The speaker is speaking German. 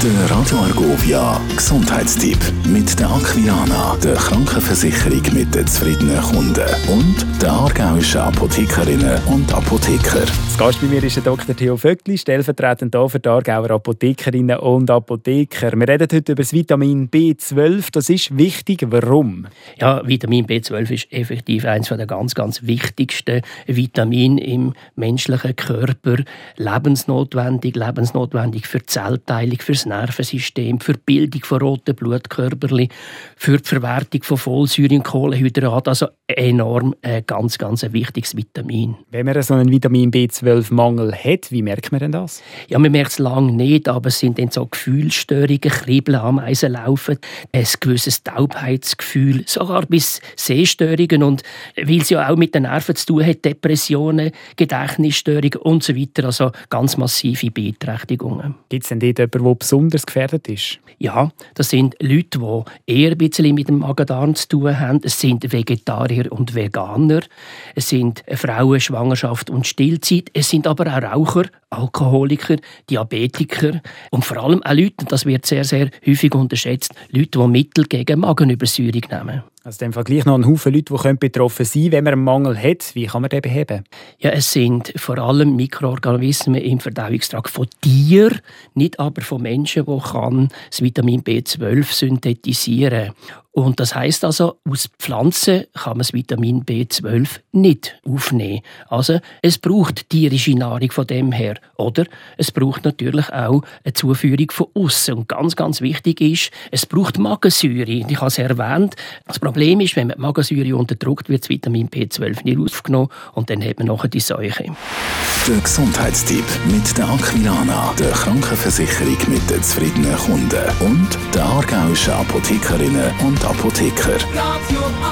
Der Radio Argovia Gesundheitstipp mit der Aquilana, der Krankenversicherung mit den zufriedenen Kunden und der aargauischen Apothekerinnen und Apotheker. Das Gast bei mir ist der Dr. Theo Vöckli, stellvertretend hier für die Aargauer Apothekerinnen und Apotheker. Wir reden heute über das Vitamin B12. Das ist wichtig. Warum? Ja, Vitamin B12 ist effektiv eines der ganz, ganz wichtigsten Vitamine im menschlichen Körper. Lebensnotwendig, lebensnotwendig für die Zellteilung, für das Nervensystem, für die Bildung von roten Blutkörperchen, für die Verwertung von Folsäure und Kohlenhydraten. Also enorm ein ganz, ganz ein wichtiges Vitamin. Wenn man so einen Vitamin B12-Mangel hat, wie merkt man denn das? Ja, man merkt es lange nicht, aber es sind dann so Gefühlsstörungen, Kribbeln, Ameisen laufen, ein gewisses Taubheitsgefühl, sogar bis Sehstörungen und weil es ja auch mit den Nerven zu tun hat, Depressionen, Gedächtnisstörungen und so weiter, also ganz massive Beeinträchtigungen. Gibt es denn dort jemanden, der besonders gefährdet ist? Ja, das sind Leute, die eher ein bisschen mit dem Magen-Darm zu tun haben. Es sind Vegetarier und Veganer. Es sind Frauen, Schwangerschaft und Stillzeit. Es sind aber auch Raucher, Alkoholiker, Diabetiker und vor allem auch Leute, das wird sehr, sehr häufig unterschätzt, Leute, die Mittel gegen Magenübersäuerung nehmen. Also im Vergleich noch ein Haufen Leute, die betroffen sein können, wenn man einen Mangel hat. Wie kann man den beheben? Ja, es sind vor allem Mikroorganismen im Verdauungstrakt von Tieren, nicht aber von Menschen, die das Vitamin B12 synthetisieren und das heißt also, aus Pflanzen kann man das Vitamin B12 nicht aufnehmen. Also es braucht tierische Nahrung von dem her, oder? Es braucht natürlich auch eine Zuführung von außen. Und ganz, ganz wichtig ist, es braucht Magensäure. Ich habe es erwähnt. Das ist, wenn man die Magensäure unterdrückt, wird das Vitamin B12 nicht aufgenommen und dann hat man nachher die Seuche. Der Gesundheitstipp mit der Aquilana, der Krankenversicherung mit den zufriedenen Kunden und der aargauischen Apothekerinnen und Apotheker. Radio.